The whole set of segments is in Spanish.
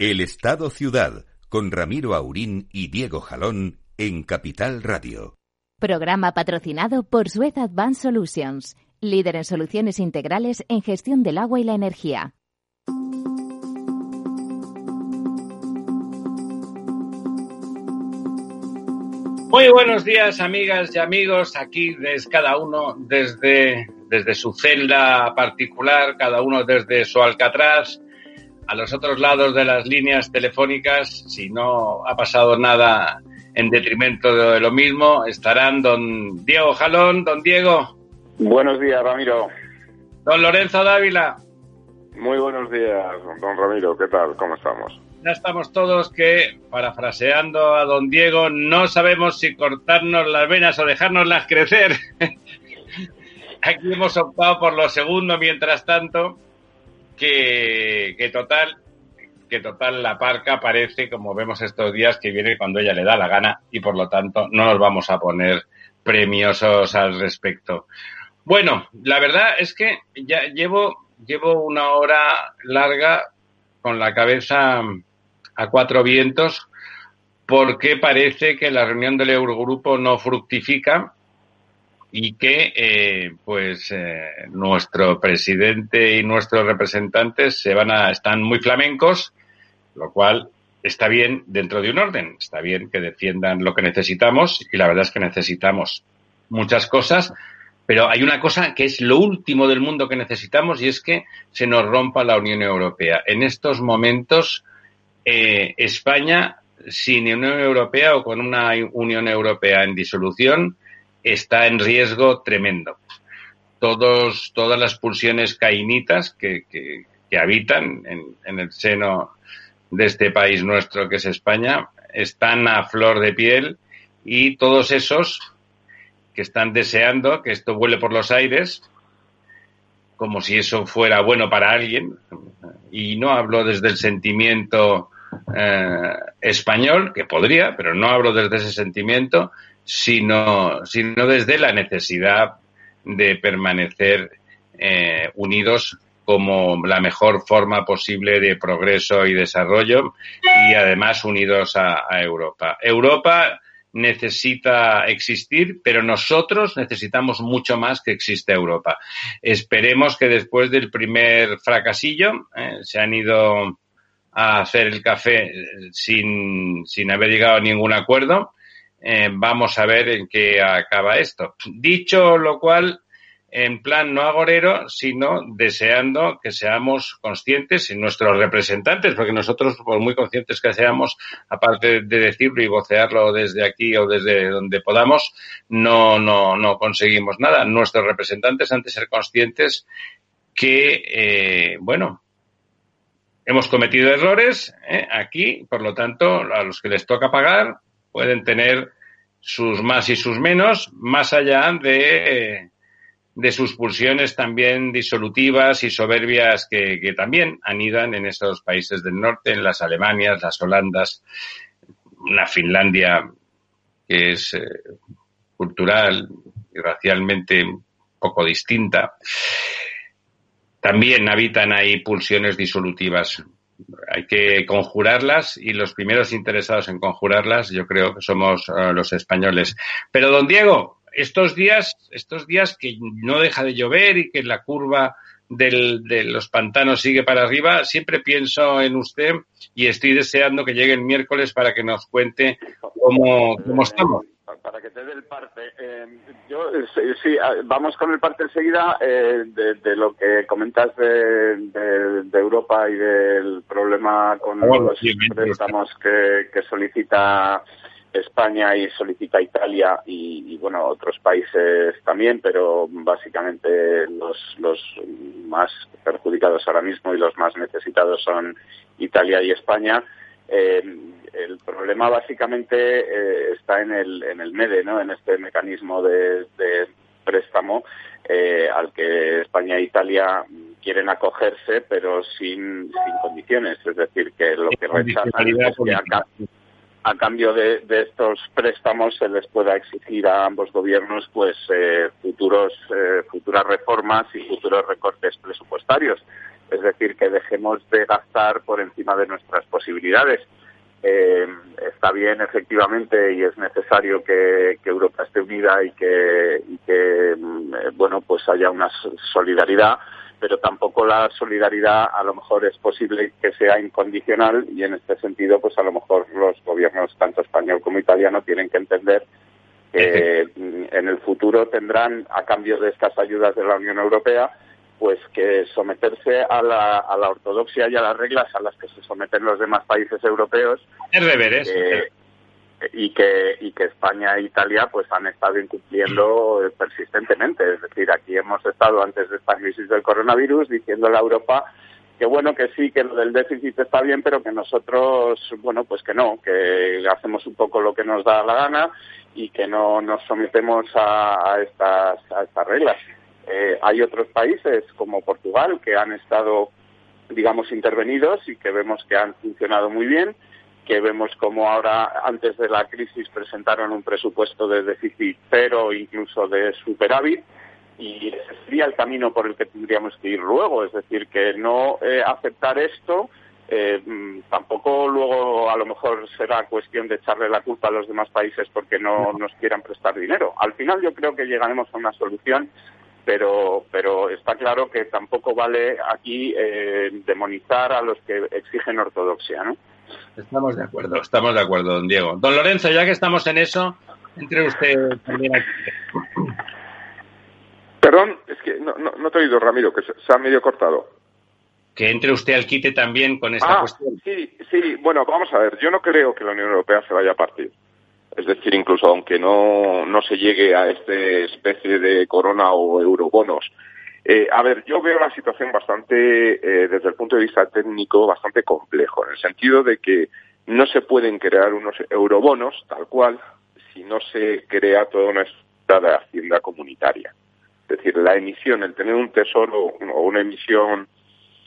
El Estado Ciudad, con Ramiro Aurín y Diego Jalón en Capital Radio. Programa patrocinado por Suez Advanced Solutions, líder en soluciones integrales en gestión del agua y la energía. Muy buenos días, amigas y amigos. Aquí desde cada uno desde, desde su celda particular, cada uno desde su alcatraz. A los otros lados de las líneas telefónicas, si no ha pasado nada en detrimento de lo mismo, estarán don Diego Jalón. Don Diego. Buenos días, Ramiro. Don Lorenzo Dávila. Muy buenos días, don Ramiro. ¿Qué tal? ¿Cómo estamos? ya estamos todos que, parafraseando a don Diego, no sabemos si cortarnos las venas o dejárnoslas crecer. Aquí hemos optado por lo segundo, mientras tanto, que, total, que total la parca parece, como vemos estos días, que viene cuando ella le da la gana y por lo tanto no nos vamos a poner premiosos al respecto. Bueno, la verdad es que ya llevo, llevo una hora larga con la cabeza a cuatro vientos porque parece que la reunión del Eurogrupo no fructifica y que eh, pues eh, nuestro presidente y nuestros representantes se van a están muy flamencos, lo cual está bien dentro de un orden, está bien que defiendan lo que necesitamos y la verdad es que necesitamos muchas cosas, pero hay una cosa que es lo último del mundo que necesitamos y es que se nos rompa la Unión Europea. En estos momentos eh, España, sin Unión Europea o con una Unión Europea en disolución, está en riesgo tremendo. Todos, todas las pulsiones cainitas que, habitan en, el seno de este país nuestro que es España están a flor de piel y todos esos que están deseando que esto vuele por los aires, como si eso fuera bueno para alguien, y no hablo desde el sentimiento eh, español, que podría, pero no hablo desde ese sentimiento, sino, sino desde la necesidad de permanecer eh, unidos como la mejor forma posible de progreso y desarrollo y además unidos a, Europa. Europa necesita existir, pero nosotros necesitamos mucho más que exista Europa. Esperemos que después del primer fracasillo eh, se han ido a hacer el café sin, sin haber llegado a ningún acuerdo. Eh, vamos a ver en qué acaba esto. Dicho lo cual, en plan no agorero, sino deseando que seamos conscientes y nuestros representantes, porque nosotros, por muy conscientes que seamos, aparte de decirlo y vocearlo desde aquí o desde donde podamos, no, no, no conseguimos nada. Nuestros representantes han de ser conscientes que, eh, bueno, hemos cometido errores ¿eh? aquí, por lo tanto, a los que les toca pagar pueden tener sus más y sus menos, más allá de, de sus pulsiones también disolutivas y soberbias que, también anidan en esos países del norte, en las Alemanias, las Holandas, una Finlandia que es eh, cultural y racialmente poco distinta. También habitan ahí pulsiones disolutivas. Hay que conjurarlas y los primeros interesados en conjurarlas yo creo que somos uh, los españoles. Pero don Diego, estos días, estos días que no deja de llover y que la curva de los pantanos sigue para arriba, siempre pienso en usted y estoy deseando que llegue el miércoles para que nos cuente cómo, cómo estamos para que te dé el parte. Eh, yo sí, vamos con el parte enseguida eh, de, de, lo que comentas de, de, de, Europa y del problema con los préstamos que, que, solicita España y solicita Italia y, y, bueno otros países también, pero básicamente los, los más perjudicados ahora mismo y los más necesitados son Italia y España. Eh, el problema básicamente eh, está en el, en el MEDE, ¿no? en este mecanismo de, de préstamo eh, al que España e Italia quieren acogerse, pero sin, sin condiciones. Es decir, que lo que rechazan es que acá, a cambio de, de, estos préstamos se les pueda exigir a ambos gobiernos pues eh, futuros eh, futuras reformas y futuros recortes presupuestarios es decir, que dejemos de gastar por encima de nuestras posibilidades. Eh, está bien, efectivamente, y es necesario que, Europa esté unida y que, y que, mm, bueno, pues haya una solidaridad, pero tampoco la solidaridad a lo mejor es posible que sea incondicional y en este sentido, pues a lo mejor los gobiernos, tanto español como italiano, tienen que entender que en el futuro tendrán, a cambio de estas ayudas de la Unión Europea, pues que someterse a la, a la ortodoxia y a las reglas a las que se someten los demás países europeos. Es deberes. y que y que España e Italia pues han estado incumpliendo persistentemente es decir aquí hemos estado antes de esta crisis del coronavirus diciendo a Europa que bueno que sí que lo del déficit está bien pero que nosotros bueno pues que no que hacemos un poco lo que nos da la gana y que no nos sometemos a, a estas a estas reglas eh, hay otros países como Portugal que han estado, digamos, intervenidos y que vemos que han funcionado muy bien, que vemos como ahora, antes de la crisis, presentaron un presupuesto de déficit cero, incluso de superávit, y ese sería el camino por el que tendríamos que ir luego, es decir, que no eh, aceptar esto. Eh, mm, tampoco luego a lo mejor será cuestión de echarle la culpa a los demás países porque no nos quieran prestar dinero. Al final yo creo que llegaremos a una solución pero, pero está claro que tampoco vale aquí eh, demonizar a los que exigen ortodoxia, ¿no? Estamos de acuerdo, estamos de acuerdo, don Diego. Don Lorenzo, ya que estamos en eso, entre usted también aquí. Perdón, es que no, no, te he oído, Ramiro, que se, ha medio cortado. Que entre usted al quite también con esta ah, cuestión. Sí, sí, bueno, vamos a ver, yo no creo que la Unión Europea se vaya a partir. Es decir, incluso aunque no, no se llegue a esta especie de corona o eurobonos. Eh, a ver, yo veo la situación bastante, eh, desde el punto de vista técnico, bastante complejo, en el sentido de que no se pueden crear unos eurobonos tal cual si no se crea toda una estructura de hacienda comunitaria. Es decir, la emisión, el tener un tesoro o una emisión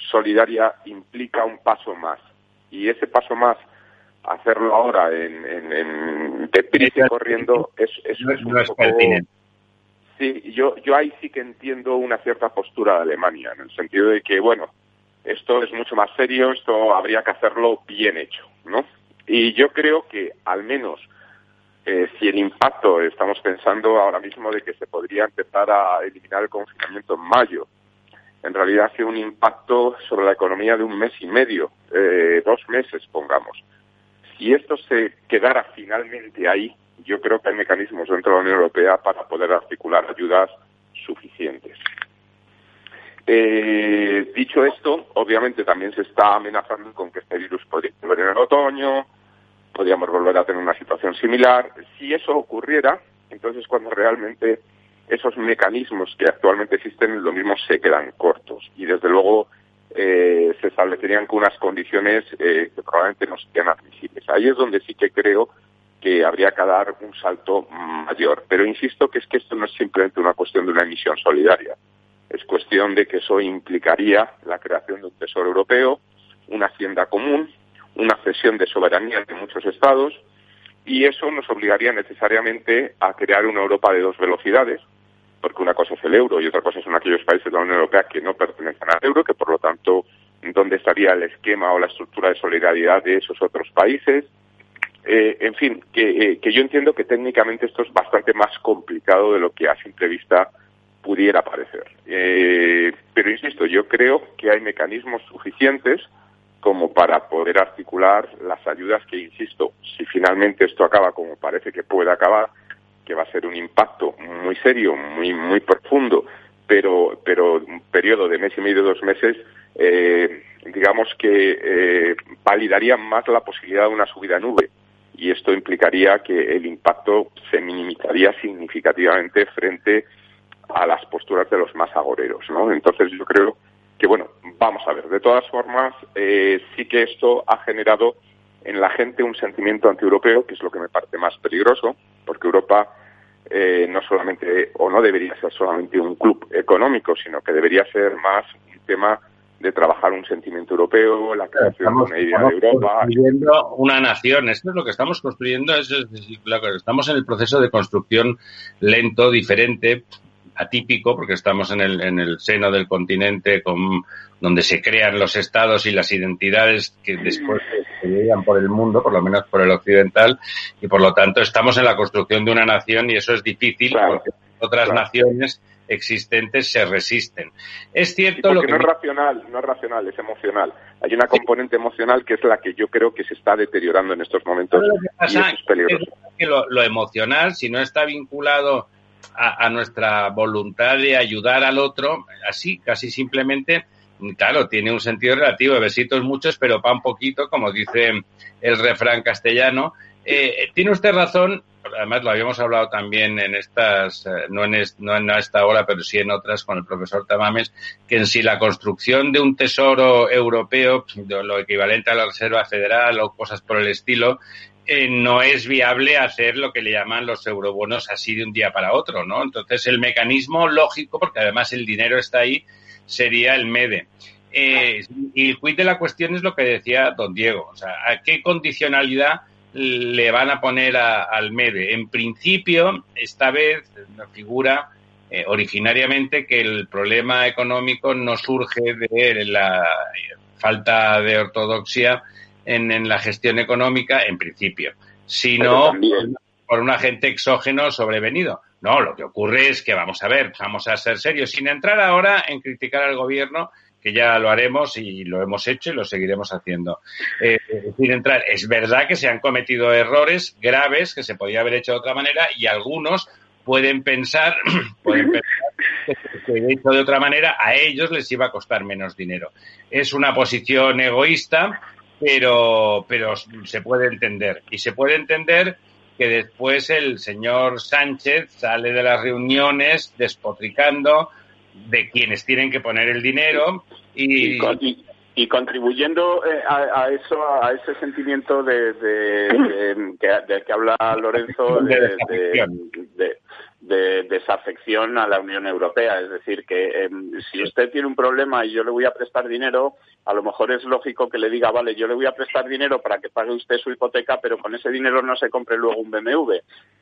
solidaria implica un paso más. Y ese paso más hacerlo ahora en, en, en y corriendo es, es, un poco... Sí, yo, yo ahí sí que entiendo una cierta postura de Alemania, en el sentido de que, bueno, esto es mucho más serio, esto habría que hacerlo bien hecho, ¿no? Y yo creo que al menos eh, si el impacto, estamos pensando ahora mismo de que se podría empezar a eliminar el confinamiento en mayo, en realidad hace un impacto sobre la economía de un mes y medio, eh, dos meses, pongamos y esto se quedara finalmente ahí, yo creo que hay mecanismos dentro de la Unión Europea para poder articular ayudas suficientes. Eh, dicho esto, obviamente también se está amenazando con que este virus podría volver en el otoño, podríamos volver a tener una situación similar. Si eso ocurriera, entonces cuando realmente esos mecanismos que actualmente existen, lo mismo se quedan cortos. Y desde luego eh, se establecerían con unas condiciones eh, que probablemente no sean admisibles. Ahí es donde sí que creo que habría que dar un salto mayor. Pero insisto que es que esto no es simplemente una cuestión de una emisión solidaria. Es cuestión de que eso implicaría la creación de un tesoro europeo, una hacienda común, una cesión de soberanía de muchos estados, y eso nos obligaría necesariamente a crear una Europa de dos velocidades, porque una cosa es el euro y otra cosa son aquellos países de la Unión Europea que no pertenecen al euro, que por lo tanto, ¿dónde estaría el esquema o la estructura de solidaridad de esos otros países? Eh, en fin, que, eh, que, yo entiendo que técnicamente esto es bastante más complicado de lo que a simple vista pudiera parecer. Eh, pero insisto, yo creo que hay mecanismos suficientes como para poder articular las ayudas que, insisto, si finalmente esto acaba como parece que puede acabar, que va a ser un impacto muy serio, muy muy profundo, pero pero un periodo de mes y medio, dos meses, eh, digamos que eh, validaría más la posibilidad de una subida nube y esto implicaría que el impacto se minimizaría significativamente frente a las posturas de los más agoreros, ¿no? Entonces yo creo que bueno, vamos a ver. De todas formas, eh, sí que esto ha generado en la gente un sentimiento antieuropeo, que es lo que me parece más peligroso, porque Europa eh, no solamente, o no debería ser solamente un club económico, sino que debería ser más un tema de trabajar un sentimiento europeo, la creación de una idea de Europa. construyendo una nación, esto es lo que estamos construyendo, es, estamos en el proceso de construcción lento, diferente, atípico, porque estamos en el, en el seno del continente con, donde se crean los estados y las identidades que después se llegan por el mundo, por lo menos por el occidental, y por lo tanto estamos en la construcción de una nación y eso es difícil porque otras naciones existentes se resisten. Es cierto lo que no es racional, no es racional, es emocional. Hay una componente emocional que es la que yo creo que se está deteriorando en estos momentos y eso es peligroso. que lo, emocional, si no está vinculado a, nuestra voluntad de ayudar al otro, así, casi simplemente, claro, tiene un sentido relativo, besitos muchos, pero pa' un poquito, como dice el refrán castellano. Eh, tiene usted razón además lo habíamos hablado también en estas, eh, no en, en esta hora, pero sí en otras con el profesor Tamames, que en sí la construcción de un tesoro europeo, lo equivalente a la Reserva Federal o cosas por el estilo, eh, no es viable hacer lo que le llaman los eurobonos así de un día para otro, ¿no? Entonces el mecanismo lógico, porque además el dinero está ahí, sería el MEDE. Eh, y el quid de la cuestión es lo que decía don Diego, o sea, ¿a qué condicionalidad le van a poner al MEDE. En principio, esta vez figura eh, originariamente que el problema económico no surge de la falta de ortodoxia en, la gestión económica, en principio, sino por un agente exógeno sobrevenido. No, lo que ocurre es que vamos a ver, vamos a ser serios, sin entrar ahora en criticar al gobierno que ya lo haremos y lo hemos hecho y lo seguiremos haciendo. Eh, sin entrar, es verdad que se han cometido errores graves que se podía haber hecho de otra manera y algunos pueden pensar, pueden pensar que hecho de otra manera a ellos les iba a costar menos dinero. Es una posición egoísta, pero, pero se puede entender. Y se puede entender que después el señor Sánchez sale de las reuniones despotricando, de quienes tienen que poner el dinero y, y, contribuyendo eh, a, eso, a ese sentimiento de, de, que, que, habla Lorenzo de, de desafección a la Unión Europea. Es decir, que em, si usted tiene un problema y yo le voy a prestar dinero, a lo mejor es lógico que le diga, vale, yo le voy a prestar dinero para que pague usted su hipoteca, pero con ese dinero no se compre luego un BMW.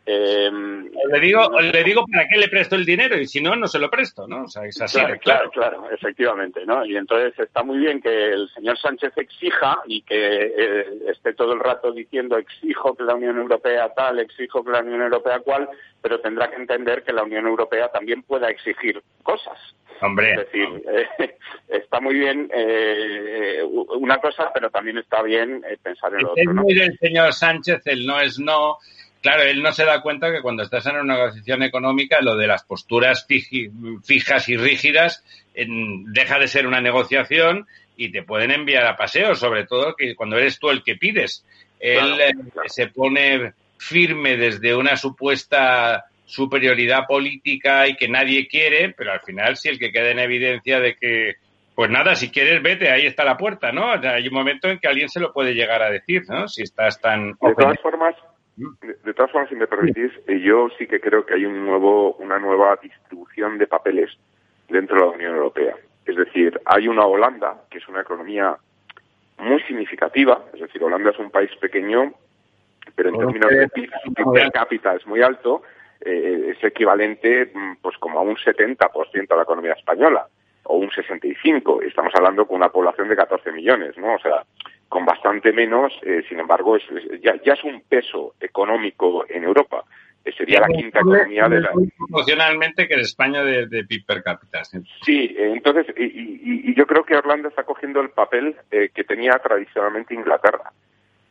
Em, le digo, le digo para qué le presto el dinero y si no, no se lo presto, ¿no? O sea, es así. Claro, claro, claro, efectivamente, ¿no? Y entonces está muy bien que el señor Sánchez exija y que eh, esté todo el rato diciendo exijo que la Unión Europea tal, exijo que la Unión Europea cual, pero tendrá que entender que la Unión Europea también pueda exigir cosas. Hombre. Es decir, eh, está muy bien eh, una cosa, pero también está bien eh, pensar en lo otro. Es muy del señor Sánchez, el no es no. Claro, él no se da cuenta que cuando estás en una negociación económica, lo de las posturas fijas y rígidas deja de ser una negociación y te pueden enviar a paseo, sobre todo que cuando eres tú el que pides. Él se pone firme desde una supuesta superioridad política y que nadie quiere, pero al final si el que queda en evidencia de que, pues nada, si quieres vete, ahí está la puerta, ¿no? hay un momento en que alguien se lo puede llegar a decir, ¿no? Si estás tan... De todas formas, de todas formas, si me permitís, eh, yo sí que creo que hay un nuevo, una nueva distribución de papeles dentro de la Unión Europea. Es decir, hay una Holanda, que es una economía muy significativa, es decir, Holanda es un país pequeño pero en términos de PIB, per cápita es muy alto, eh, es equivalente mm, pues como a un 70% a la economía española o un 65. Estamos hablando con una población de 14 millones, ¿no? O sea, con bastante menos, eh, sin embargo, es, ya, ya, es un peso económico en Europa. Eh, sería la quinta economía de la. Proporcionalmente que en España de, PIB per cápita. Sí, entonces, y, y, yo creo que Irlanda está cogiendo el papel que tenía tradicionalmente Inglaterra,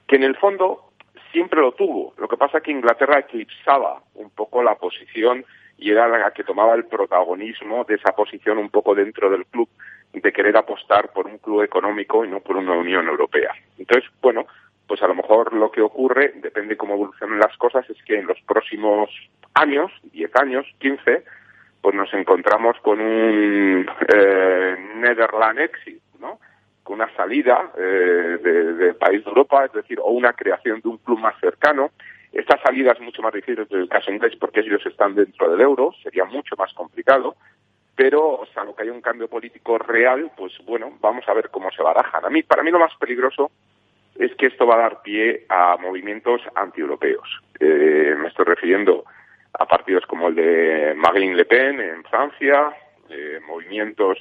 que en el fondo siempre lo tuvo. Lo que pasa es que Inglaterra eclipsaba un poco la posición y era la que tomaba el protagonismo de esa posición un poco dentro del club de querer apostar por un club económico y no por una Unión Europea. Entonces, bueno, pues a lo mejor lo que ocurre, depende cómo evolucionen las cosas, es que en los próximos años, 10 años, 15, pues nos encontramos con un eh, Netherland exit, una salida eh, del país de Europa, es decir, o una creación de un club más cercano. Esta salida es mucho más difícil en el caso inglés porque ellos están dentro del euro, sería mucho más complicado, pero salvo que haya un cambio político real, pues bueno, vamos a ver cómo se barajan. A mí, para mí lo más peligroso es que esto va a dar pie a movimientos antieuropeos. Eh, me estoy refiriendo a partidos como el de Marine Le Pen en Francia, eh, movimientos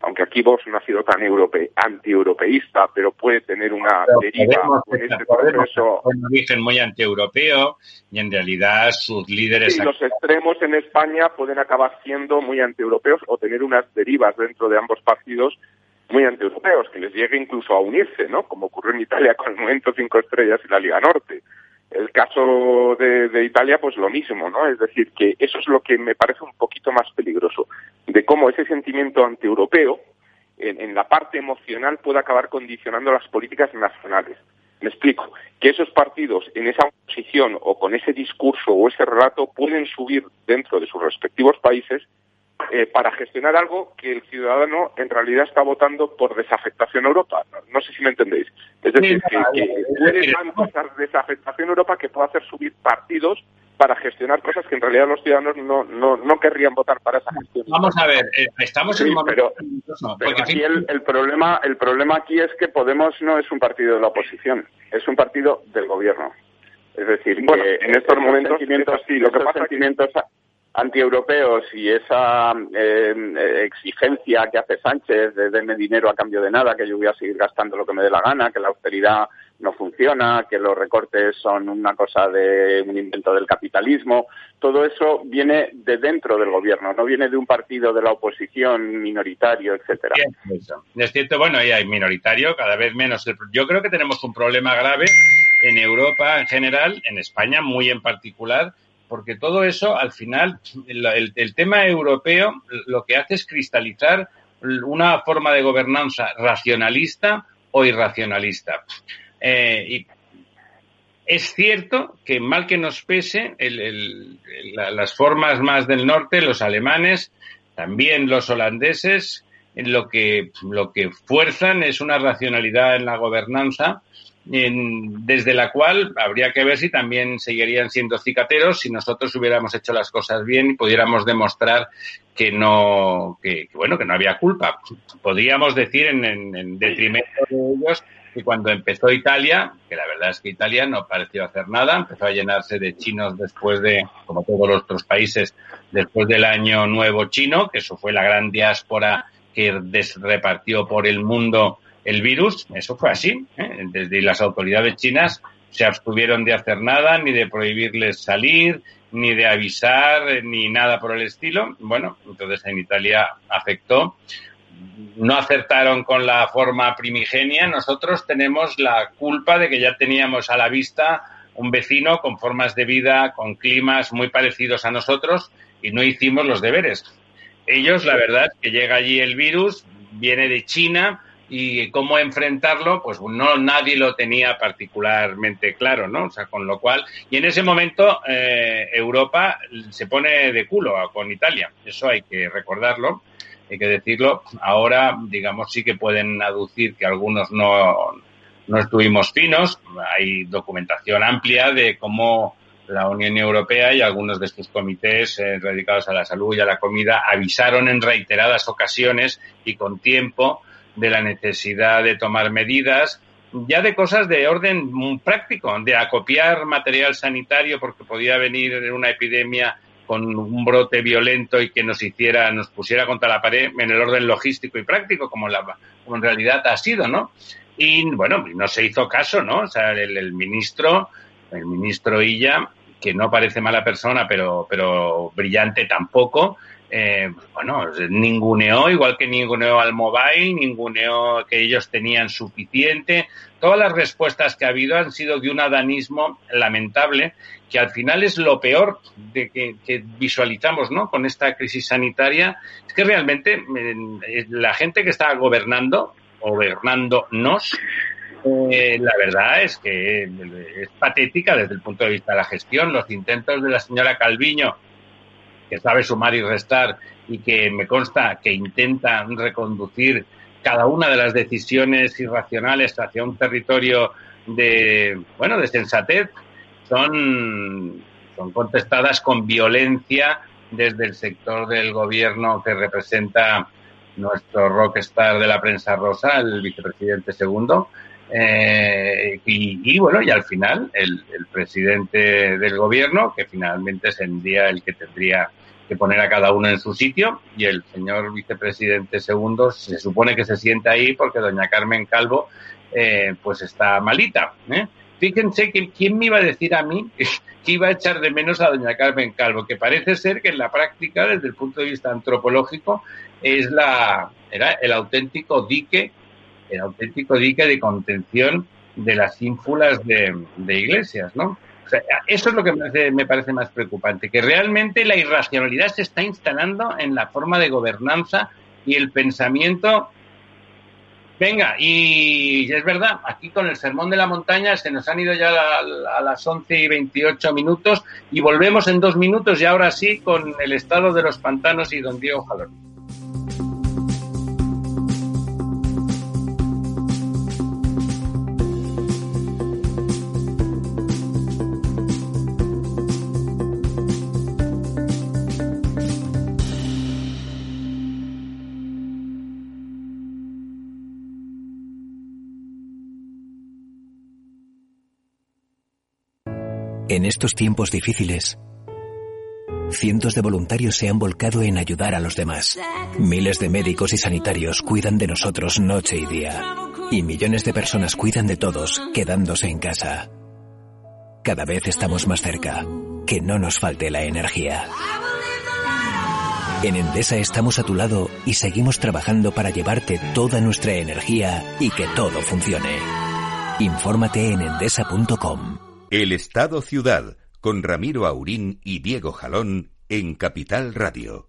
aunque aquí vos no ha sido tan europe, anti-europeísta, pero puede tener una deriva en este proceso. Un origen muy anti-europeo y en realidad sus líderes. Sí, los extremos en España pueden acabar siendo muy anti-europeos o tener unas derivas dentro de ambos partidos muy anti-europeos, que les llegue incluso a unirse, ¿no? Como ocurrió en Italia con el Movimiento Cinco Estrellas y la Liga Norte. El caso de, de, Italia, pues lo mismo, ¿no? Es decir, que eso es lo que me parece un poquito más peligroso, cómo ese sentimiento antieuropeo, en, en la parte emocional, puede acabar condicionando las políticas nacionales. Me explico, que esos partidos en esa posición o con ese discurso o ese relato pueden subir dentro de sus respectivos países eh, para gestionar algo que el ciudadano en realidad está votando por desafectación a Europa. No, sé si me entendéis. Es decir, que, que puede esa desafectación a Europa que puede hacer subir partidos para gestionar cosas que en realidad los ciudadanos no, no, no querrían votar para esa gestión. Vamos a ver, eh, estamos en un momento... Pero, aquí el, el, problema, el problema aquí es que Podemos no es un partido de la oposición, es un partido del gobierno. Es decir, que en estos momentos sí, lo que pasa sentimientos antieuropeos y esa eh, exigencia que hace Sánchez de denme dinero a cambio de nada, que yo voy a seguir gastando lo que me dé la gana, que la austeridad no funciona, que los recortes son una cosa de un invento del capitalismo, todo eso viene de dentro del gobierno, no viene de un partido de la oposición minoritario, etcétera. Es cierto, bueno, y hay minoritario, cada vez menos. Yo creo que tenemos un problema grave en Europa en general, en España muy en particular, porque todo eso, al final, el, tema europeo lo que hace es cristalizar una forma de gobernanza racionalista o irracionalista. Eh, y es cierto que mal que nos pese, las formas más del norte, los alemanes, también los holandeses, lo que, lo que fuerzan es una racionalidad en la gobernanza desde la cual habría que ver si también seguirían siendo cicateros si nosotros hubiéramos hecho las cosas bien y pudiéramos demostrar que no, que, bueno, que no había culpa. Podríamos decir en, en, detrimento de ellos que cuando empezó Italia, que la verdad es que Italia no pareció hacer nada, empezó a llenarse de chinos después de, como todos los otros países, después del año nuevo chino, que eso fue la gran diáspora que repartió por el mundo el virus, eso fue así. ¿eh? Desde las autoridades chinas se abstuvieron de hacer nada, ni de prohibirles salir, ni de avisar, ni nada por el estilo. Bueno, entonces en Italia afectó. No acertaron con la forma primigenia. Nosotros tenemos la culpa de que ya teníamos a la vista un vecino con formas de vida, con climas muy parecidos a nosotros y no hicimos los deberes. Ellos, la verdad, que llega allí el virus, viene de China, y cómo enfrentarlo, pues no nadie lo tenía particularmente claro, ¿no? O sea, con lo cual, y en ese momento eh, Europa se pone de culo con Italia, eso hay que recordarlo, hay que decirlo. Ahora, digamos, sí que pueden aducir que algunos no, no estuvimos finos, hay documentación amplia de cómo la Unión Europea y algunos de estos comités eh, dedicados a la salud y a la comida avisaron en reiteradas ocasiones y con tiempo de la necesidad de tomar medidas, ya de cosas de orden práctico, de acopiar material sanitario porque podía venir una epidemia con un brote violento y que nos hiciera, nos pusiera contra la pared en el orden logístico y práctico, como, la, en realidad ha sido, ¿no? Y bueno, no se hizo caso, ¿no? O sea, el, el ministro, el ministro Illa, que no parece mala persona, pero, pero brillante tampoco, eh, bueno, ninguneó, igual que ninguneó al mobile, ninguneó que ellos tenían suficiente. Todas las respuestas que ha habido han sido de un adanismo lamentable, que al final es lo peor de que, visualizamos ¿no? con esta crisis sanitaria. Es que realmente eh, la gente que está gobernando, gobernándonos, eh, la verdad es que es patética desde el punto de vista de la gestión. Los intentos de la señora Calviño que sabe sumar y restar y que me consta que intenta reconducir cada una de las decisiones irracionales hacia un territorio de, bueno, de sensatez, son, son contestadas con violencia desde el sector del gobierno que representa nuestro rockstar de la prensa rosa, el vicepresidente segundo, Eh, y, bueno, y al final el, presidente del gobierno, que finalmente sería el que tendría que poner a cada uno en su sitio, y el señor vicepresidente segundo se supone que se sienta ahí porque doña Carmen Calvo eh, pues está malita. ¿eh? Fíjense que quién me iba a decir a mí que iba a echar de menos a doña Carmen Calvo, que parece ser que en la práctica, desde el punto de vista antropológico, es la era el auténtico dique el auténtico dique de contención de las ínfulas de, iglesias, ¿no? Eso es lo que me parece, más preocupante, que realmente la irracionalidad se está instalando en la forma de gobernanza y el pensamiento. Venga, y es verdad, aquí con el sermón de la montaña se nos han ido ya a, las 11 y 28 minutos y volvemos en dos minutos y ahora sí con el estado de los pantanos y don Diego Jalón. En estos tiempos difíciles, cientos de voluntarios se han volcado en ayudar a los demás. Miles de médicos y sanitarios cuidan de nosotros noche y día. Y millones de personas cuidan de todos, quedándose en casa. Cada vez estamos más cerca. Que no nos falte la energía. En Endesa estamos a tu lado y seguimos trabajando para llevarte toda nuestra energía y que todo funcione. Infórmate en endesa.com. El Estado Ciudad con Ramiro Aurín y Diego Jalón en Capital Radio.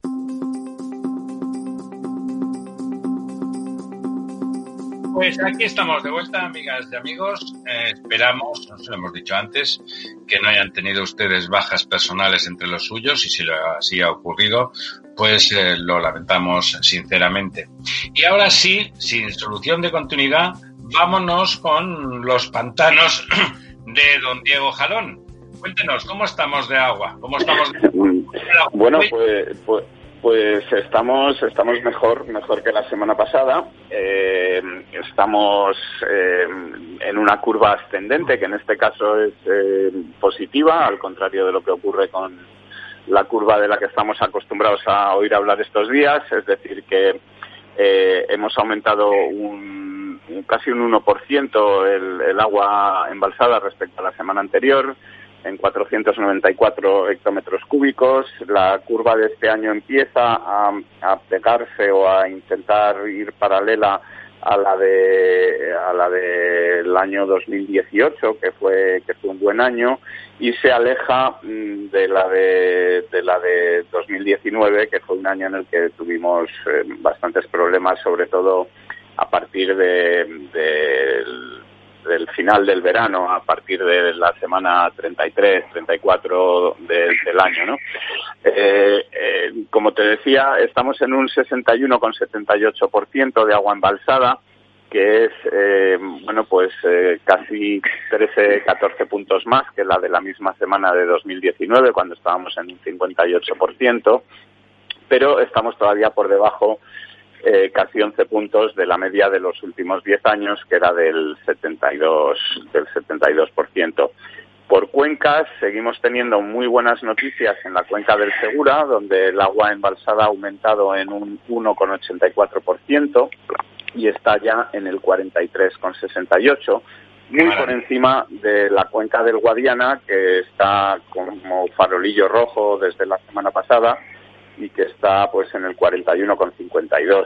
Pues aquí estamos de vuelta, amigas y amigos. Eh, esperamos, nos lo hemos dicho antes, que no hayan tenido ustedes bajas personales entre los suyos y si lo, así ha ocurrido, pues eh, lo lamentamos sinceramente. Y ahora sí, sin solución de continuidad, vámonos con los pantanos de don Diego Jalón. Cuéntenos, ¿cómo estamos de agua? ¿Cómo estamos Bueno, pues, pues, pues, estamos, estamos mejor, mejor que la semana pasada. Eh, estamos eh, en una curva ascendente, que en este caso es eh, positiva, al contrario de lo que ocurre con la curva de la que estamos acostumbrados a oír hablar estos días, es decir, que hemos aumentado un casi un 1% el, el agua embalsada respecto a la semana anterior, en 494 hectómetros cúbicos. La curva de este año empieza a, a pegarse o a intentar ir paralela a la de a la del año 2018 que fue que fue un buen año y se aleja mm, de la de, de la de 2019 que fue un año en el que tuvimos eh, bastantes problemas sobre todo a partir de, del final del verano, a partir de la semana 33, 34 del año, ¿no? Eh, eh, como te decía, estamos en un 61,78% de agua embalsada, que es, eh, bueno, pues casi 13, 14 puntos más que la de la misma semana de 2019, cuando estábamos en un 58%, pero estamos todavía por debajo eh, casi 11 puntos de la media de los últimos 10 años, que era del 72, del 72%. Por cuencas, seguimos teniendo muy buenas noticias en la cuenca del Segura, donde el agua embalsada ha aumentado en un 1,84% y está ya en el 43,68%, muy por encima de la cuenca del Guadiana, que está como farolillo rojo desde la semana pasada, y que está pues en el 41,52.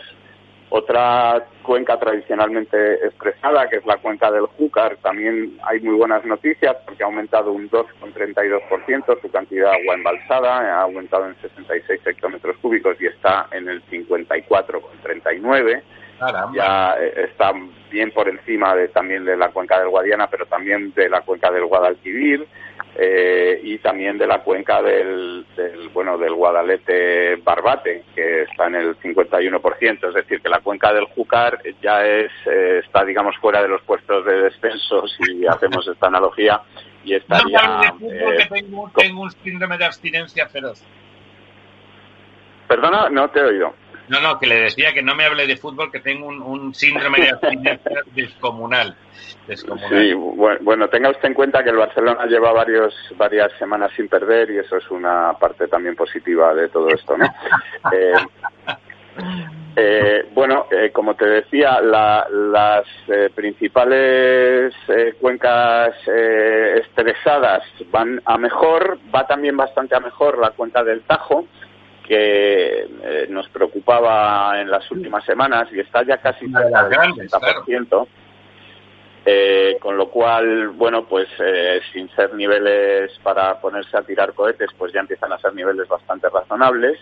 Otra cuenca tradicionalmente expresada, que es la cuenca del Júcar, también hay muy buenas noticias porque ha aumentado un 2,32% su cantidad de agua embalsada, ha aumentado en 66 hectómetros cúbicos y está en el 54,39. Ya eh, está bien por encima de, también de la cuenca del Guadiana, pero también de la cuenca del Guadalquivir eh, y también de la cuenca del, bueno del Guadalete Barbate que está en el 51%, es decir que la cuenca del Júcar ya es eh, está digamos fuera de los puestos de descenso si hacemos esta analogía y estaría eh, tengo, tengo un síndrome de abstinencia feroz. Perdona, no te he oído. No, no, que le decía que no me hable de fútbol, que tengo un, síndrome de abstinencia descomunal, Sí, bueno, tenga usted en cuenta que el Barcelona lleva varios, varias semanas sin perder y eso es una parte también positiva de todo esto, ¿no? Eh, eh, bueno, eh, como te decía, las principales cuencas estresadas van a mejor, va también bastante a mejor la cuenca del Tajo, que eh, nos preocupaba en las últimas semanas y está ya casi cerca del 60%. Eh, con lo cual, bueno, pues eh, sin ser niveles para ponerse a tirar cohetes, pues ya empiezan a ser niveles bastante razonables.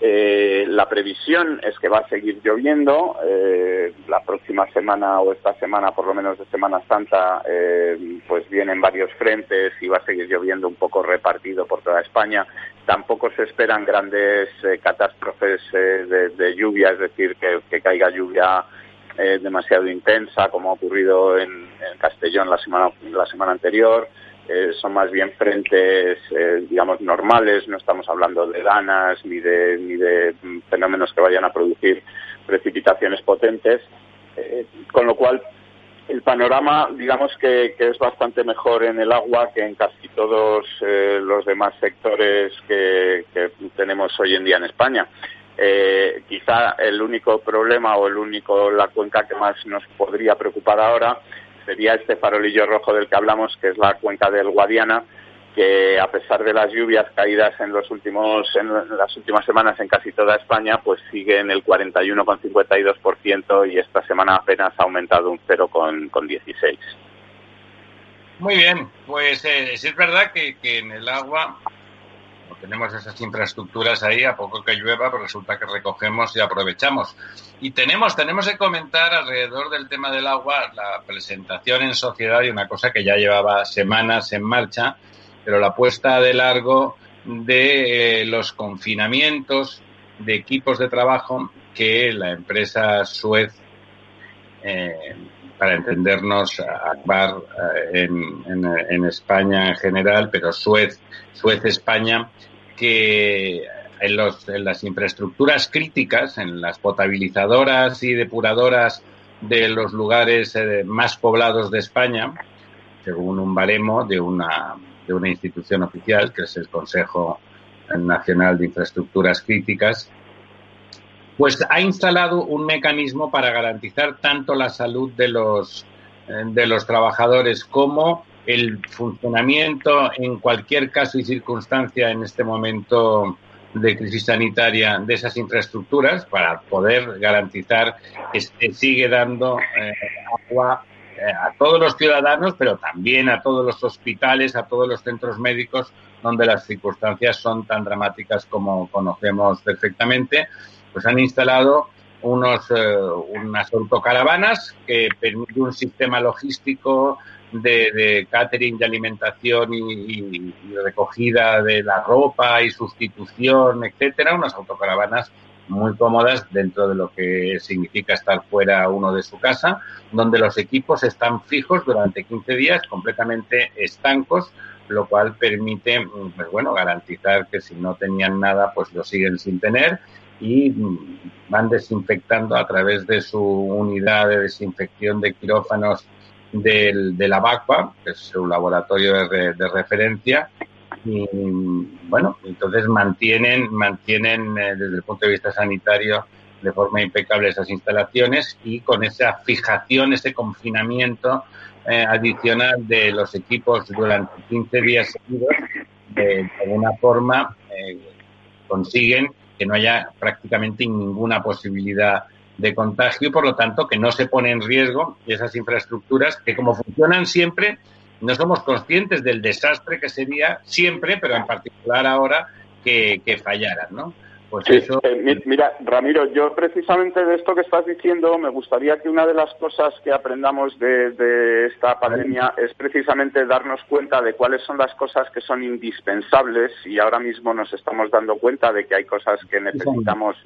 Eh, la previsión es que va a seguir lloviendo. Eh, la próxima semana o esta semana, por lo menos de Semana Santa, eh, pues vienen varios frentes y va a seguir lloviendo un poco repartido por toda España. Tampoco se esperan grandes catástrofes de, lluvia, es decir, que, caiga lluvia demasiado intensa, como ha ocurrido en, en Castellón la semana, la semana anterior. Eh, son más bien frentes, eh, digamos, normales, no estamos hablando de danas ni de, ni de fenómenos que vayan a producir precipitaciones potentes, eh, con lo cual el panorama, digamos que, es bastante mejor en el agua que en casi todos los demás sectores que, que, tenemos hoy en día en España. quizá el único problema o el único la cuenca que más nos podría preocupar ahora sería este farolillo rojo del que hablamos, que es la cuenca del Guadiana, que a pesar de las lluvias caídas en los últimos en las últimas semanas en casi toda España, pues sigue en el 41,52% y esta semana apenas ha aumentado un 0,16. Muy bien, pues eh, es verdad que, que en el agua tenemos esas infraestructuras ahí, a poco que llueva, pues resulta que recogemos y aprovechamos. Y tenemos, tenemos que comentar alrededor del tema del agua la presentación en sociedad y una cosa que ya llevaba semanas en marcha, pero la puesta de largo de eh, los confinamientos de equipos de trabajo que la empresa Suez, para entendernos, Akbar eh, en, en, España en general, pero Suez, Suez España, que en, los, en las infraestructuras críticas, en las potabilizadoras y depuradoras de los lugares eh, más poblados de España, según un baremo de una, de una institución oficial, que es el Consejo Nacional de Infraestructuras Críticas, pues ha instalado un mecanismo para garantizar tanto la salud de los, eh, de los trabajadores como el funcionamiento en cualquier caso y circunstancia en este momento de crisis sanitaria de esas infraestructuras para poder garantizar que se sigue dando eh, agua eh, a todos los ciudadanos, pero también a todos los hospitales, a todos los centros médicos donde las circunstancias son tan dramáticas como conocemos perfectamente, pues han instalado unos, eh, unas autocaravanas que permiten un sistema logístico de, catering, de alimentación y, recogida de la ropa y sustitución, etcétera, unas autocaravanas muy cómodas dentro de lo que significa estar fuera uno de su casa, donde los equipos están fijos durante 15 días, completamente estancos, lo cual permite, pues bueno, garantizar que si no tenían nada, pues lo siguen sin tener y van desinfectando a través de su unidad de desinfección de quirófanos del, de la BACPA, que es un laboratorio de, referencia, y bueno, entonces mantienen, mantienen eh, desde el punto de vista sanitario de forma impecable esas instalaciones y con esa fijación, ese confinamiento eh, adicional de los equipos durante 15 días seguidos, de, alguna forma eh, consiguen que no haya prácticamente ninguna posibilidad de contagio y por lo tanto que no se pone en riesgo esas infraestructuras que como funcionan siempre no somos conscientes del desastre que sería siempre, pero en particular ahora que, fallaran, ¿no? Pues eso... Eh, mira, Ramiro, yo precisamente de esto que estás diciendo, me gustaría que una de las cosas que aprendamos de, de, esta pandemia es precisamente darnos cuenta de cuáles son las cosas que son indispensables y ahora mismo nos estamos dando cuenta de que hay cosas que necesitamos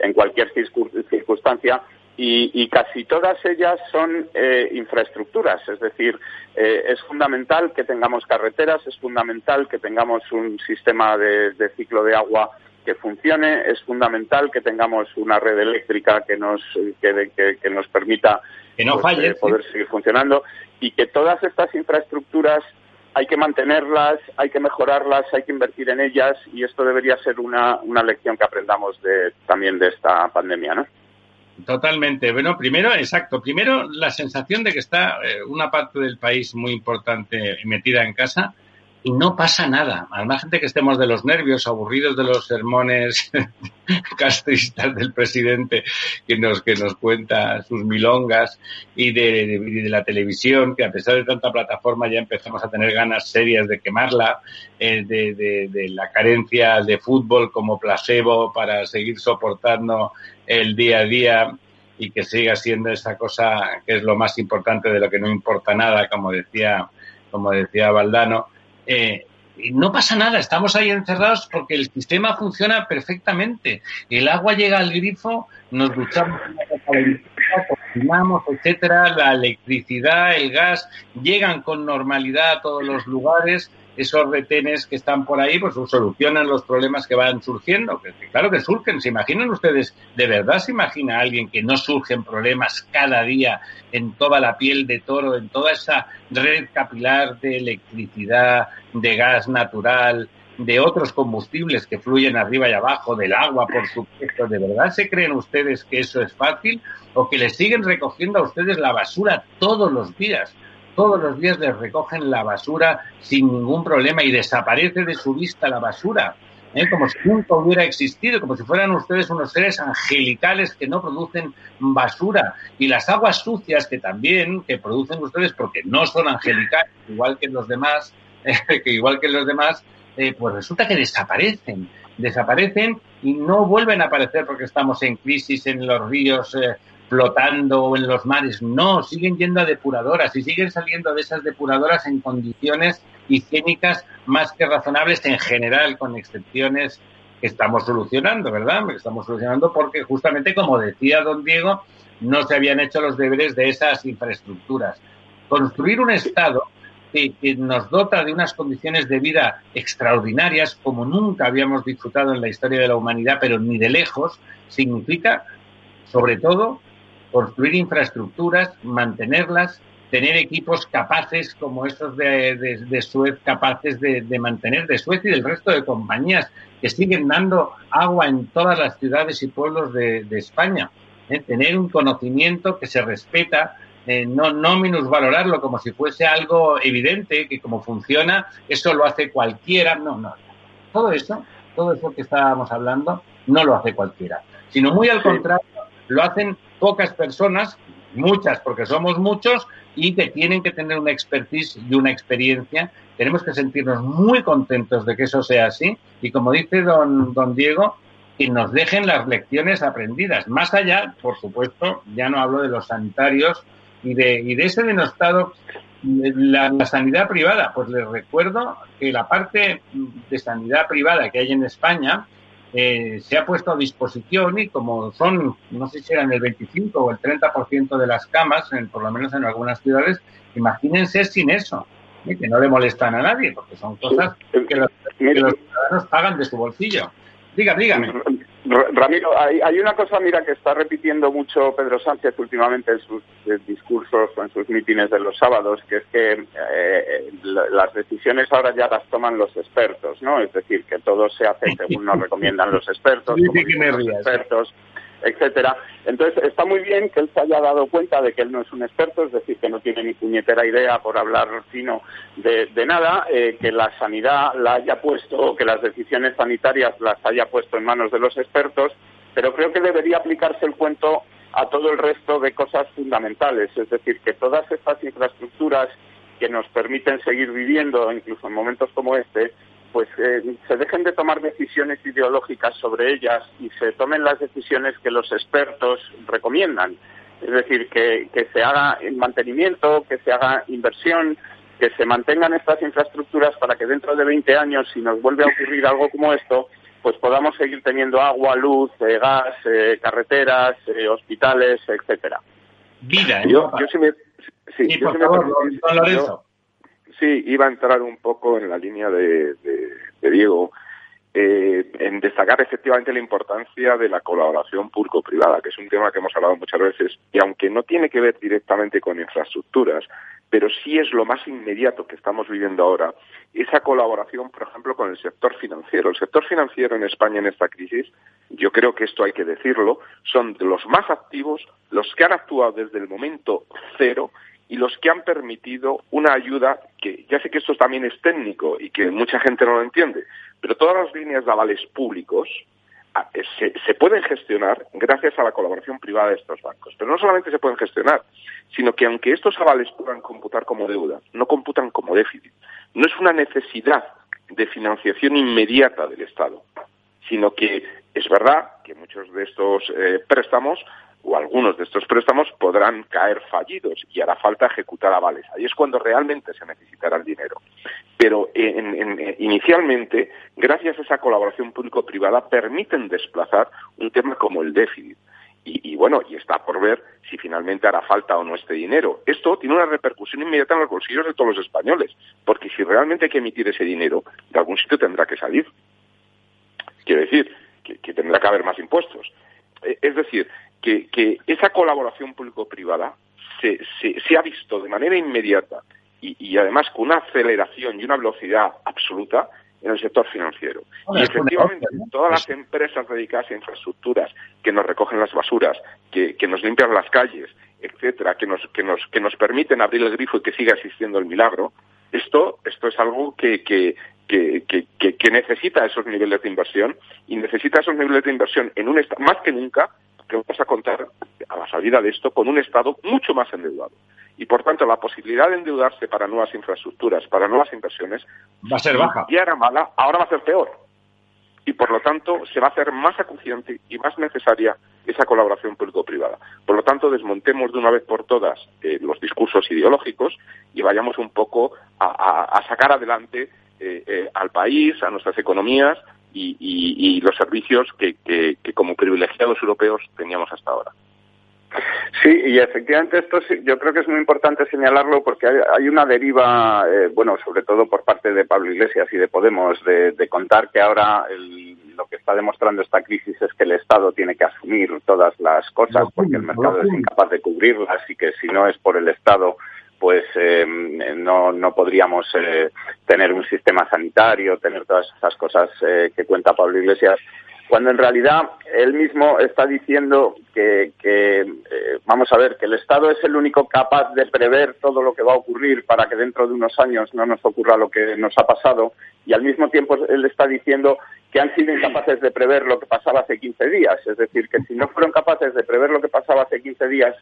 en cualquier circunstancia y, casi todas ellas son eh, infraestructuras, es decir, eh, es fundamental que tengamos carreteras, es fundamental que tengamos un sistema de, ciclo de agua que funcione, es fundamental que tengamos una red eléctrica que nos, que, que, nos permita que no pues, eh, poder seguir funcionando y que todas estas infraestructuras hay que mantenerlas, hay que mejorarlas, hay que invertir en ellas y esto debería ser una, una lección que aprendamos de, también de esta pandemia, ¿no? Totalmente. Bueno, primero, exacto. Primero, la sensación de que está eh, una parte del país muy importante metida en casa y no pasa nada. Además, gente que estemos de los nervios, aburridos de los sermones castristas del presidente que nos, que nos cuenta sus milongas y de, de, la televisión, que a pesar de tanta plataforma ya empezamos a tener ganas serias de quemarla, eh, de, de, de la carencia de fútbol como placebo para seguir soportando el día a día y que siga siendo esa cosa que es lo más importante de lo que no importa nada, como decía, como decía Valdano eh, no pasa nada, estamos ahí encerrados porque el sistema funciona perfectamente. El agua llega al grifo, nos duchamos, etcétera, la electricidad, el gas llegan con normalidad a todos los lugares esos retenes que están por ahí, pues solucionan los problemas que van surgiendo. claro que surgen. ¿Se imaginan ustedes, de verdad se imagina alguien que no surgen problemas cada día en toda la piel de toro, en toda esa red capilar de electricidad, de gas natural, de otros combustibles que fluyen arriba y abajo, del agua, por supuesto. ¿De verdad se creen ustedes que eso es fácil? ¿O que les siguen recogiendo a ustedes la basura todos los días? todos los días les recogen la basura sin ningún problema y desaparece de su vista la basura, ¿eh? como si nunca hubiera existido, como si fueran ustedes unos seres angelicales que no producen basura. Y las aguas sucias que también, que producen ustedes porque no son angelicales, igual que los demás, que igual que los demás, eh, pues resulta que desaparecen, desaparecen y no vuelven a aparecer porque estamos en crisis en los ríos. Eh, flotando en los mares. No, siguen yendo a depuradoras y siguen saliendo de esas depuradoras en condiciones higiénicas más que razonables en general, con excepciones que estamos solucionando, ¿verdad? estamos solucionando porque justamente, como decía don Diego, no se habían hecho los deberes de esas infraestructuras. Construir un Estado que, nos dota de unas condiciones de vida extraordinarias como nunca habíamos disfrutado en la historia de la humanidad, pero ni de lejos, significa, sobre todo, construir infraestructuras, mantenerlas, tener equipos capaces como esos de, de, Suez, capaces de, mantener de Suez y del resto de compañías que siguen dando agua en todas las ciudades y pueblos de, España. ¿eh? Tener un conocimiento que se respeta, eh, no, no minusvalorarlo como si fuese algo evidente, que como funciona, eso lo hace cualquiera. No, no. Todo eso, todo eso que estábamos hablando, no lo hace cualquiera, sino muy al contrario, lo hacen pocas personas, muchas porque somos muchos, y que tienen que tener una expertise y una experiencia. Tenemos que sentirnos muy contentos de que eso sea así. Y como dice don, don Diego, que nos dejen las lecciones aprendidas. Más allá, por supuesto, ya no hablo de los sanitarios y de, y de ese denostado, la, la sanidad privada. Pues les recuerdo que la parte de sanidad privada que hay en España, eh, se ha puesto a disposición y como son, no sé si eran el 25 o el 30% de las camas, en, por lo menos en algunas ciudades, imagínense sin eso, ¿eh? que no le molestan a nadie, porque son cosas que los ciudadanos pagan de su bolsillo. Diga, dígame. Ramiro, hay, una cosa, mira, que está repitiendo mucho Pedro Sánchez últimamente en sus eh, discursos o en sus mítines de los sábados, que es que eh, las decisiones ahora ya las toman los expertos, ¿no? Es decir, que todo se hace según nos recomiendan los expertos, como los expertos etcétera. Entonces, está muy bien que él se haya dado cuenta de que él no es un experto, es decir, que no tiene ni puñetera idea por hablar fino de, nada, eh, que la sanidad la haya puesto, que las decisiones sanitarias las haya puesto en manos de los expertos, pero creo que debería aplicarse el cuento a todo el resto de cosas fundamentales, es decir, que todas estas infraestructuras que nos permiten seguir viviendo, incluso en momentos como este, pues eh, se dejen de tomar decisiones ideológicas sobre ellas y se tomen las decisiones que los expertos recomiendan. Es decir, que, se haga mantenimiento, que se haga inversión, que se mantengan estas infraestructuras para que dentro de 20 años, si nos vuelve a ocurrir algo como esto, pues podamos seguir teniendo agua, luz, eh, gas, eh, carreteras, hospitales, etcétera. Vida. Yo, sí, sí, por favor, Sí, iba a entrar un poco en la línea de, Diego eh, en destacar efectivamente la importancia de la colaboración público-privada, que es un tema que hemos hablado muchas veces, y aunque no tiene que ver directamente con infraestructuras, pero sí es lo más inmediato que estamos viviendo ahora, esa colaboración, por ejemplo, con el sector financiero. El sector financiero en España en esta crisis, yo creo que esto hay que decirlo, son de los más activos, los que han actuado desde el momento cero y los que han permitido una ayuda que ya sé que esto también es técnico y que mucha gente no lo entiende, pero todas las líneas de avales públicos ah, eh, se, pueden gestionar gracias a la colaboración privada de estos bancos. Pero no solamente se pueden gestionar, sino que aunque estos avales puedan computar como deuda, no computan como déficit. No es una necesidad de financiación inmediata del Estado, sino que es verdad que muchos de estos eh, préstamos o algunos de estos préstamos podrán caer fallidos y hará falta ejecutar avales. Ahí es cuando realmente se necesitará el dinero. Pero inicialmente, gracias a esa colaboración público-privada, permiten desplazar un tema como el déficit. Y, bueno, y está por ver si finalmente hará falta o no este dinero. Esto tiene una repercusión inmediata en los bolsillos de todos los españoles, porque si realmente hay que emitir ese dinero, de algún sitio tendrá que salir. Quiero decir, que tendrá que haber más impuestos. E, es decir, que, esa colaboración público-privada se, se, ha visto de manera inmediata y, además con una aceleración y una velocidad absoluta en el sector financiero. y efectivamente, todas las empresas dedicadas a infraestructuras que nos recogen las basuras, que, nos limpian las calles, etcétera, que nos, que, nos, que nos permiten abrir el grifo y que siga existiendo el milagro, esto, esto es algo que, que, que, que, necesita esos niveles de inversión y necesita esos niveles de inversión en un más que nunca que vamos a contar a la salida de esto con un Estado mucho más endeudado. Y por tanto, la posibilidad de endeudarse para nuevas infraestructuras, para nuevas inversiones, va a ser baja. Ya era mala, ahora va a ser peor. Y por lo tanto, se va a hacer más acuciante y más necesaria esa colaboración público-privada. Por lo tanto, desmontemos de una vez por todas eh, los discursos ideológicos y vayamos un poco a, sacar adelante eh, eh, al país, a nuestras economías, y, los servicios que, como privilegiados europeos teníamos hasta ahora. Sí, y efectivamente esto yo creo que es muy importante señalarlo porque hay, una deriva, eh, bueno, sobre todo por parte de Pablo Iglesias y de Podemos, de, contar que ahora lo que está demostrando esta crisis es que el Estado tiene que asumir todas las cosas porque el mercado es incapaz de cubrirlas y que si no es por el Estado pues eh, no, no podríamos eh, tener un sistema sanitario, tener todas esas cosas eh, que cuenta Pablo Iglesias, cuando en realidad él mismo está diciendo que, vamos a ver, que el Estado es el único capaz de prever todo lo que va a ocurrir para que dentro de unos años no nos ocurra lo que nos ha pasado, y al mismo tiempo él está diciendo que han sido incapaces de prever lo que pasaba hace 15 días. Es decir, que si no fueron capaces de prever lo que pasaba hace 15 días,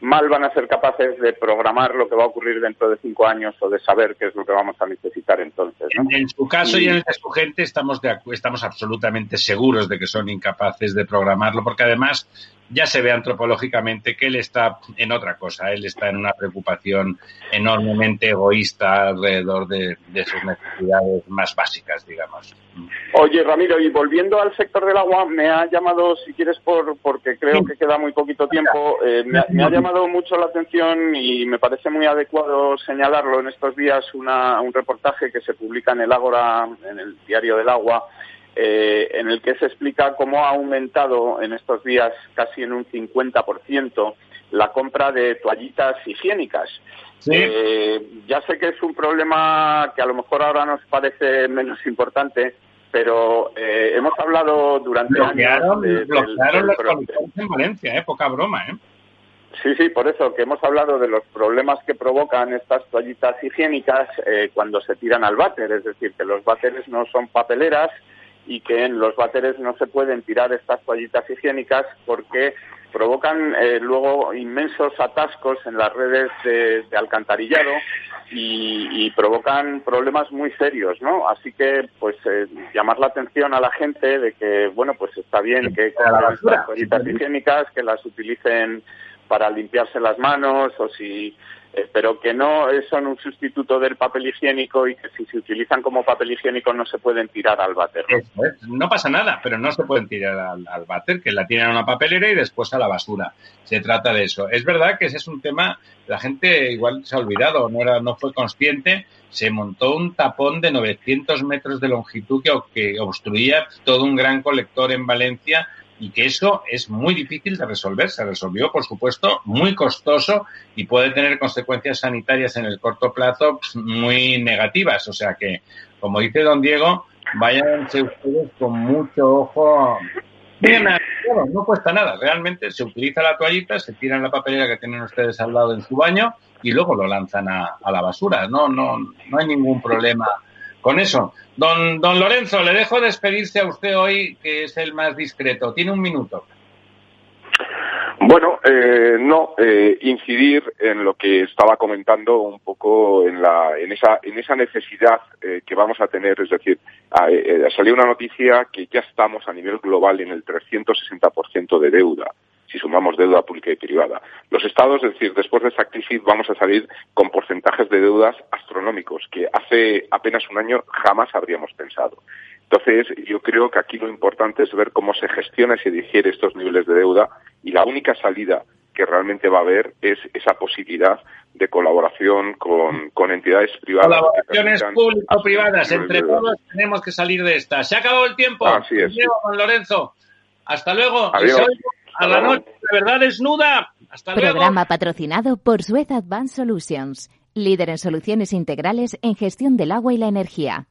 mal van a ser capaces de programar lo que va a ocurrir dentro de cinco años o de saber qué es lo que vamos a necesitar entonces. En, su caso y, en el de su gente estamos, de, estamos absolutamente seguros de que son incapaces de programarlo, porque además ya se ve antropológicamente que él está en otra cosa, él está en una preocupación enormemente egoísta alrededor de, sus necesidades más básicas, digamos. Oye, Ramiro, y volviendo al sector del agua, me ha llamado, si quieres, por porque creo que queda muy poquito tiempo, eh, me, ha llamado mucho la atención y me parece muy adecuado señalarlo en estos días una, un reportaje que se publica en el Ágora, en el Diario del Agua, eh, en el que se explica cómo ha aumentado en estos días casi en un 50% la compra de toallitas higiénicas. Eh, ya sé que es un problema que a lo mejor ahora nos parece menos importante, pero eh, hemos hablado durante años... De, bloquearon las en Valencia, ¿eh? poca broma, ¿eh? Sí, sí, por eso que hemos hablado de los problemas que provocan estas toallitas higiénicas cuando se tiran al váter, es decir, que los váteres no son papeleras, y que en los váteres no se pueden tirar estas toallitas higiénicas porque provocan eh, luego inmensos atascos en las redes de, alcantarillado y, provocan problemas muy serios, ¿no? Así que, pues, eh, llamar la atención a la gente de que, bueno, pues está bien que compren estas toallitas higiénicas, que las utilicen para limpiarse las manos o si pero que no son un sustituto del papel higiénico y que si se utilizan como papel higiénico no se pueden tirar al váter. ¿no? pasa nada, pero no se pueden tirar al, al váter, que la tienen a una papelera y después a la basura. Se trata de eso. Es verdad que ese es un tema, la gente igual se ha olvidado, no, era, no fue consciente, se montó un tapón de 900 metros de longitud que obstruía todo un gran colector en Valencia y que eso es muy difícil de resolver. Se resolvió, por supuesto, muy costoso y puede tener consecuencias sanitarias en el corto plazo pues, muy negativas. O sea que, como dice don Diego, váyanse ustedes con mucho ojo. No cuesta nada. Realmente se utiliza la toallita, se tira en la papelera que tienen ustedes al lado en su baño y luego lo lanzan a, a la basura. No, no, no hay ningún problema con eso. Don, don Lorenzo, le dejo despedirse a usted hoy, que es el más discreto. Tiene un minuto. Bueno, eh, no, eh, incidir en lo que estaba comentando un poco en, la, en, esa, en esa necesidad eh, que vamos a tener, es decir, salió una noticia que ya estamos a nivel global en el 360% de deuda si sumamos deuda pública y privada. Los estados, es decir, después de esta crisis vamos a salir con porcentajes de deudas astronómicos que hace apenas un año jamás habríamos pensado. Entonces, yo creo que aquí lo importante es ver cómo se gestiona y se digiere estos niveles de deuda y la única salida que realmente va a haber es esa posibilidad de colaboración con, entidades privadas. Colaboraciones público-privadas. Entre todos tenemos que salir de esta. Se ha acabado el tiempo. Así es. Con Lorenzo. Hasta luego. Adiós a la noche, de verdad desnuda. Hasta Programa patrocinado por Suez Advanced Solutions, líder en soluciones integrales en gestión del agua y la energía.